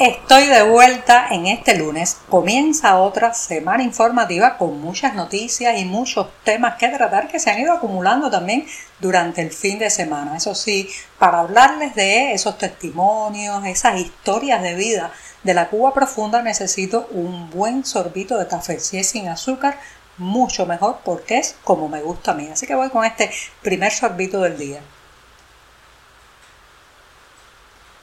Estoy de vuelta en este lunes. Comienza otra semana informativa con muchas noticias y muchos temas que tratar que se han ido acumulando también durante el fin de semana. Eso sí, para hablarles de esos testimonios, esas historias de vida de la Cuba profunda, necesito un buen sorbito de café. Si es sin azúcar, mucho mejor porque es como me gusta a mí. Así que voy con este primer sorbito del día.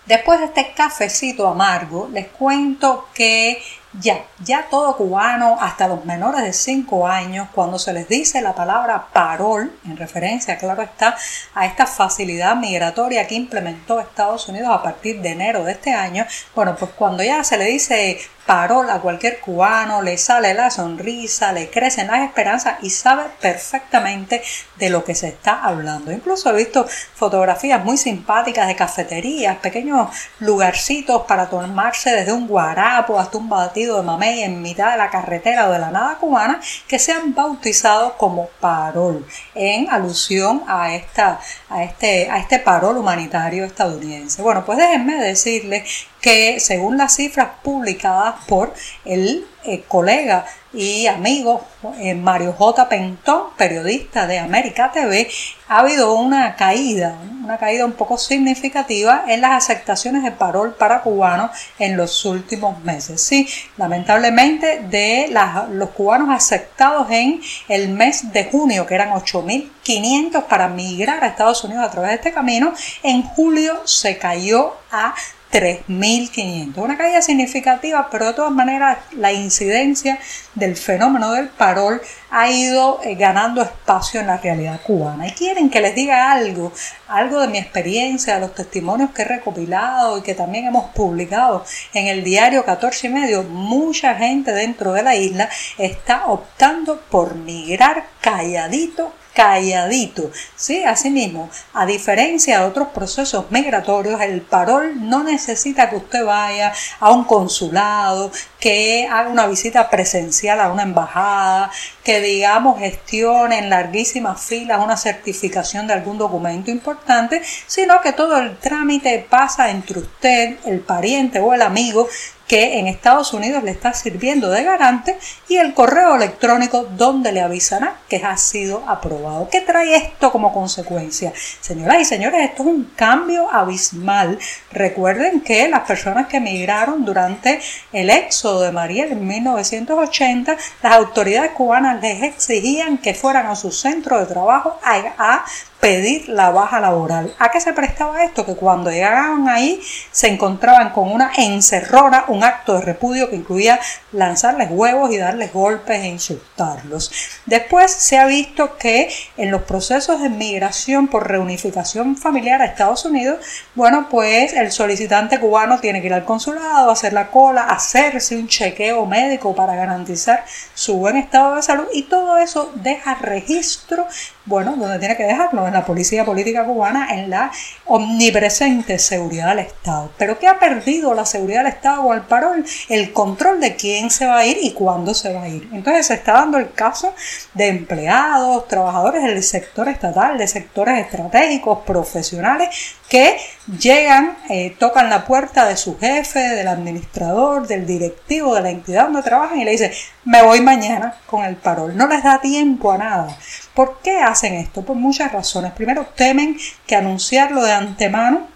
Después de este cafecito amargo, les cuento que ya, ya todo cubano, hasta los menores de 5 años, cuando se les dice la palabra parol, en referencia, claro está, a esta facilidad migratoria que implementó Estados Unidos a partir de enero de este año, bueno, pues cuando ya se le dice parol a cualquier cubano, le sale la sonrisa, le crecen las esperanzas y sabe perfectamente de lo que se está hablando. Incluso he visto fotografías muy simpáticas de cafeterías, pequeños lugarcitos para tomarse desde un guarapo hasta un batido de mamey en mitad de la carretera o de la nada cubana que se han bautizado como parol en alusión a, esta, a, este, a este parol humanitario estadounidense. Bueno, pues déjenme decirles que según las cifras publicadas por el eh, colega y amigo eh, Mario J. Pentón, periodista de América TV, ha habido una caída, una caída un poco significativa en las aceptaciones de parol para cubanos en los últimos meses. Sí, lamentablemente de los cubanos aceptados en el mes de junio, que eran 8.500 para migrar a Estados Unidos a través de este camino, en julio se cayó a 3.500. Una caída significativa, pero de todas maneras la incidencia del fenómeno del parol ha ido eh, ganando espacio en la realidad cubana. Y quieren que les diga algo, algo de mi experiencia, de los testimonios que he recopilado y que también hemos publicado en el diario 14 y medio. Mucha gente dentro de la isla está optando por migrar calladito calladito. Sí, asimismo, a diferencia de otros procesos migratorios, el parol no necesita que usted vaya a un consulado, que haga una visita presencial a una embajada, que digamos gestione en larguísimas filas una certificación de algún documento importante, sino que todo el trámite pasa entre usted, el pariente o el amigo que en Estados Unidos le está sirviendo de garante y el correo electrónico donde le avisará que ha sido aprobado. ¿Qué trae esto como consecuencia? Señoras y señores, esto es un cambio abismal. Recuerden que las personas que emigraron durante el éxodo de Mariel en 1980, las autoridades cubanas les exigían que fueran a su centro de trabajo a, a pedir la baja laboral. ¿A qué se prestaba esto? Que cuando llegaban ahí se encontraban con una encerrona, un acto de repudio que incluía lanzarles huevos y darles golpes e insultarlos. Después se ha visto que en los procesos de migración por reunificación familiar a Estados Unidos, bueno, pues el solicitante cubano tiene que ir al consulado, hacer la cola, hacerse un chequeo médico para garantizar su buen estado de salud y todo eso deja registro bueno, donde tiene que dejarlo, en la policía política cubana, en la omnipresente seguridad del Estado. Pero ¿qué ha perdido la seguridad del Estado o el parol? El control de quién se va a ir y cuándo se va a ir. Entonces se está dando el caso de empleados, trabajadores del sector estatal, de sectores estratégicos, profesionales, que llegan, eh, tocan la puerta de su jefe, del administrador, del directivo de la entidad donde trabajan y le dicen, me voy mañana con el parol. No les da tiempo a nada. ¿Por qué hacen esto? Por muchas razones. Primero, temen que anunciarlo de antemano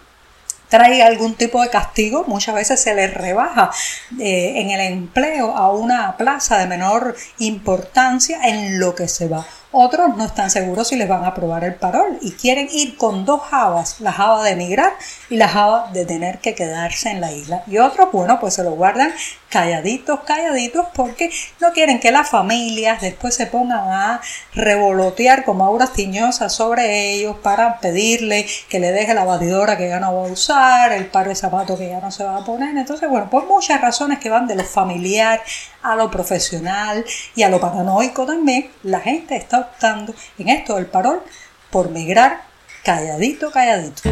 trae algún tipo de castigo, muchas veces se les rebaja eh, en el empleo a una plaza de menor importancia en lo que se va. Otros no están seguros si les van a aprobar el parol y quieren ir con dos jabas, la java de emigrar y la java de tener que quedarse en la isla. Y otros, bueno, pues se lo guardan calladitos, calladitos, porque no quieren que las familias después se pongan a revolotear como auras tiñosas sobre ellos para pedirle que le deje la batidora que ya no va a usar, el par de zapatos que ya no se va a poner. Entonces, bueno, por muchas razones que van de lo familiar a lo profesional y a lo paranoico también, la gente está optando en esto del parol por migrar calladito, calladito.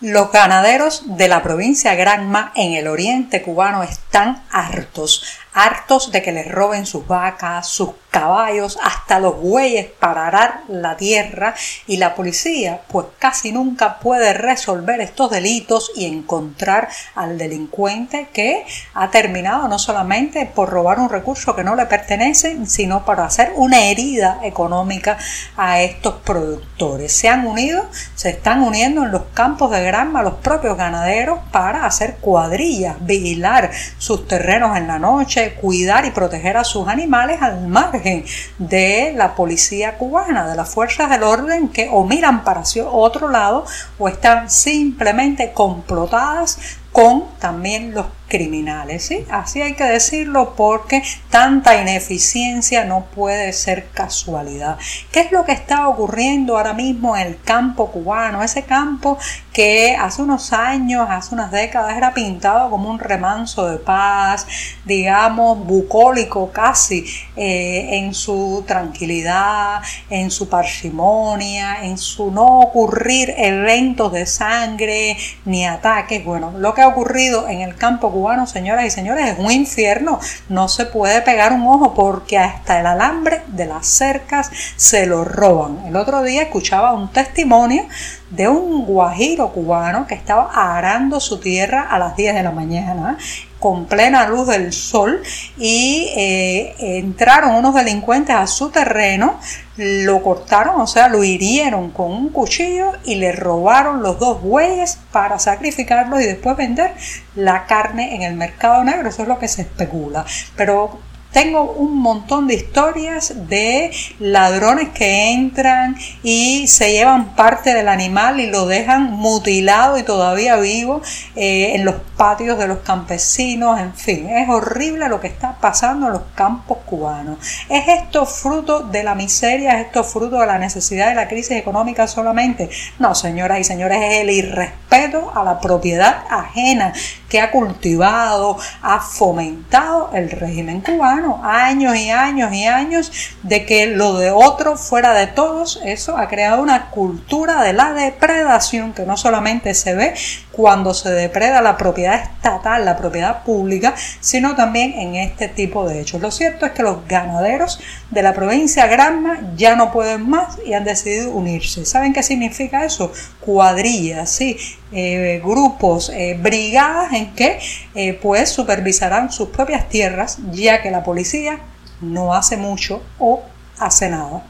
Los ganaderos de la provincia Granma en el oriente cubano están hartos, hartos de que les roben sus vacas, sus caballos, hasta los bueyes para arar la tierra y la policía pues casi nunca puede resolver estos delitos y encontrar al delincuente que ha terminado no solamente por robar un recurso que no le pertenece, sino para hacer una herida económica a estos productores. Se han unido, se están uniendo en los campos de Granma los propios ganaderos para hacer cuadrillas, vigilar sus terrenos en la noche, cuidar y proteger a sus animales al margen de la policía cubana, de las fuerzas del orden que o miran para otro lado o están simplemente complotadas con también los criminales. ¿sí? Así hay que decirlo porque tanta ineficiencia no puede ser casualidad. ¿Qué es lo que está ocurriendo ahora mismo en el campo cubano? Ese campo que hace unos años, hace unas décadas era pintado como un remanso de paz, digamos, bucólico casi, eh, en su tranquilidad, en su parsimonia, en su no ocurrir eventos de sangre ni ataques. Bueno, lo que ha ocurrido en el campo cubano señoras y señores, es un infierno. No se puede pegar un ojo porque hasta el alambre de las cercas se lo roban. El otro día escuchaba un testimonio de un guajiro cubano que estaba arando su tierra a las 10 de la mañana con plena luz del sol y eh, entraron unos delincuentes a su terreno, lo cortaron, o sea, lo hirieron con un cuchillo y le robaron los dos bueyes para sacrificarlos y después vender la carne en el mercado negro. Eso es lo que se especula. Pero tengo un montón de historias de ladrones que entran y se llevan parte del animal y lo dejan mutilado y todavía vivo eh, en los patios de los campesinos. En fin, es horrible lo que está pasando en los campos cubanos. ¿Es esto fruto de la miseria? ¿Es esto fruto de la necesidad de la crisis económica solamente? No, señoras y señores, es el irrespeto a la propiedad ajena que ha cultivado, ha fomentado el régimen cubano años y años y años de que lo de otro fuera de todos, eso ha creado una cultura de la depredación que no solamente se ve cuando se depreda la propiedad estatal, la propiedad pública, sino también en este tipo de hechos. Lo cierto es que los ganaderos de la provincia Granma ya no pueden más y han decidido unirse. ¿Saben qué significa eso? Cuadrillas, sí, eh, grupos, eh, brigadas en que eh, pues supervisarán sus propias tierras, ya que la policía no hace mucho o hace nada.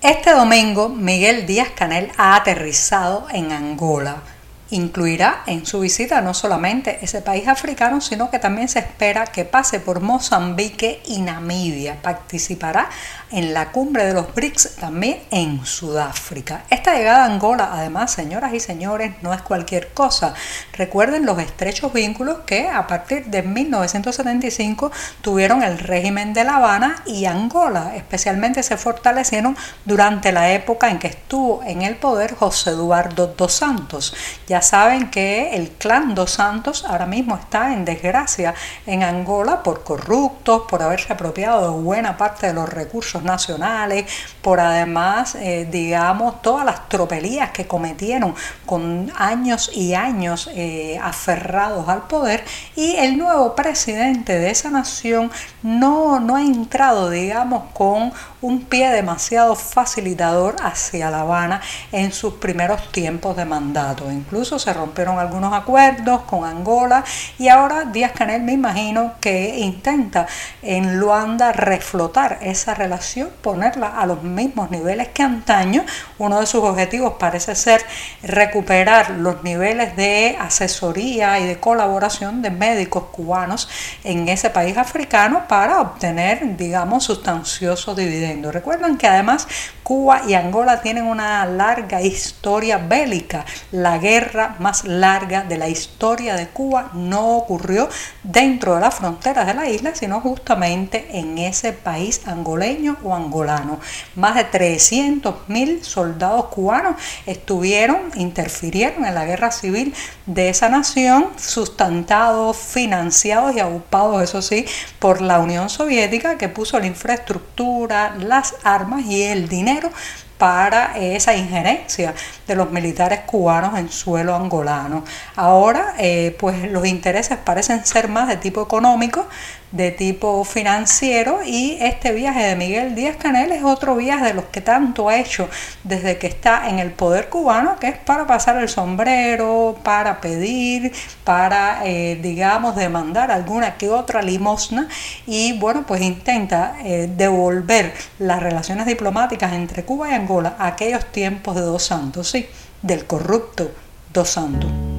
Este domingo Miguel Díaz Canel ha aterrizado en Angola Incluirá en su visita no solamente ese país africano, sino que también se espera que pase por Mozambique y Namibia. Participará en la cumbre de los BRICS también en Sudáfrica. Esta llegada a Angola, además, señoras y señores, no es cualquier cosa. Recuerden los estrechos vínculos que a partir de 1975 tuvieron el régimen de La Habana y Angola. Especialmente se fortalecieron durante la época en que estuvo en el poder José Eduardo dos Santos. Ya saben que el clan Dos Santos ahora mismo está en desgracia en Angola por corruptos, por haberse apropiado de buena parte de los recursos nacionales, por además, eh, digamos, todas las tropelías que cometieron con años y años eh, aferrados al poder y el nuevo presidente de esa nación no, no ha entrado, digamos, con un pie demasiado facilitador hacia La Habana en sus primeros tiempos de mandato. Incluso se rompieron algunos acuerdos con Angola y ahora Díaz Canel me imagino que intenta en Luanda reflotar esa relación, ponerla a los mismos niveles que antaño. Uno de sus objetivos parece ser recuperar los niveles de asesoría y de colaboración de médicos cubanos en ese país africano para obtener, digamos, sustanciosos dividendos Recuerdan que además Cuba y Angola tienen una larga historia bélica. La guerra más larga de la historia de Cuba no ocurrió dentro de las fronteras de la isla, sino justamente en ese país angoleño o angolano. Más de 300.000 soldados cubanos estuvieron, interfirieron en la guerra civil de esa nación, sustentados, financiados y ocupados, eso sí, por la Unión Soviética que puso la infraestructura, las armas y el dinero para esa injerencia de los militares cubanos en suelo angolano. Ahora, eh, pues los intereses parecen ser más de tipo económico, de tipo financiero y este viaje de Miguel Díaz Canel es otro viaje de los que tanto ha hecho desde que está en el poder cubano, que es para pasar el sombrero, para pedir, para, eh, digamos, demandar alguna que otra limosna y bueno, pues intenta eh, devolver las relaciones diplomáticas entre Cuba y Angola a aquellos tiempos de Dos Santos, sí, del corrupto Dos Santos.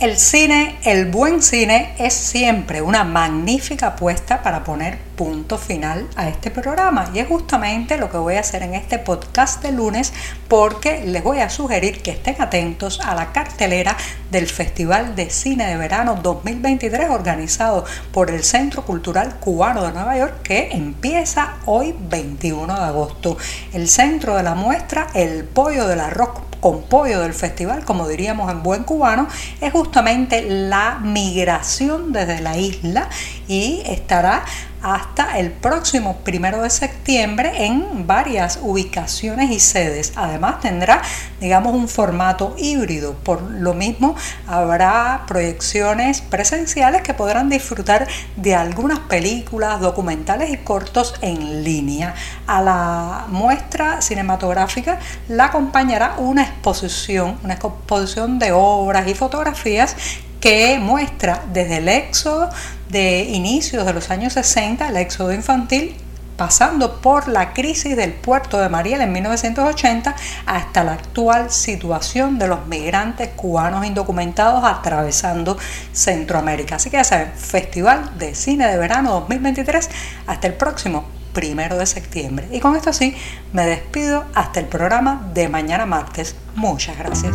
El cine, el buen cine, es siempre una magnífica apuesta para poner punto final a este programa. Y es justamente lo que voy a hacer en este podcast de lunes porque les voy a sugerir que estén atentos a la cartelera del Festival de Cine de Verano 2023 organizado por el Centro Cultural Cubano de Nueva York que empieza hoy 21 de agosto. El centro de la muestra, el pollo del arroz con pollo del festival, como diríamos en buen cubano, es justamente la migración desde la isla y estará hasta el próximo primero de septiembre en varias ubicaciones y sedes. Además tendrá, digamos, un formato híbrido. Por lo mismo, habrá proyecciones presenciales que podrán disfrutar de algunas películas, documentales y cortos en línea. A la muestra cinematográfica la acompañará una exposición, una exposición de obras y fotografías que muestra desde el éxodo de inicios de los años 60, el éxodo infantil, pasando por la crisis del puerto de Mariel en 1980 hasta la actual situación de los migrantes cubanos indocumentados atravesando Centroamérica. Así que ya saben, Festival de Cine de Verano 2023 hasta el próximo primero de septiembre. Y con esto sí, me despido hasta el programa de mañana martes. Muchas gracias.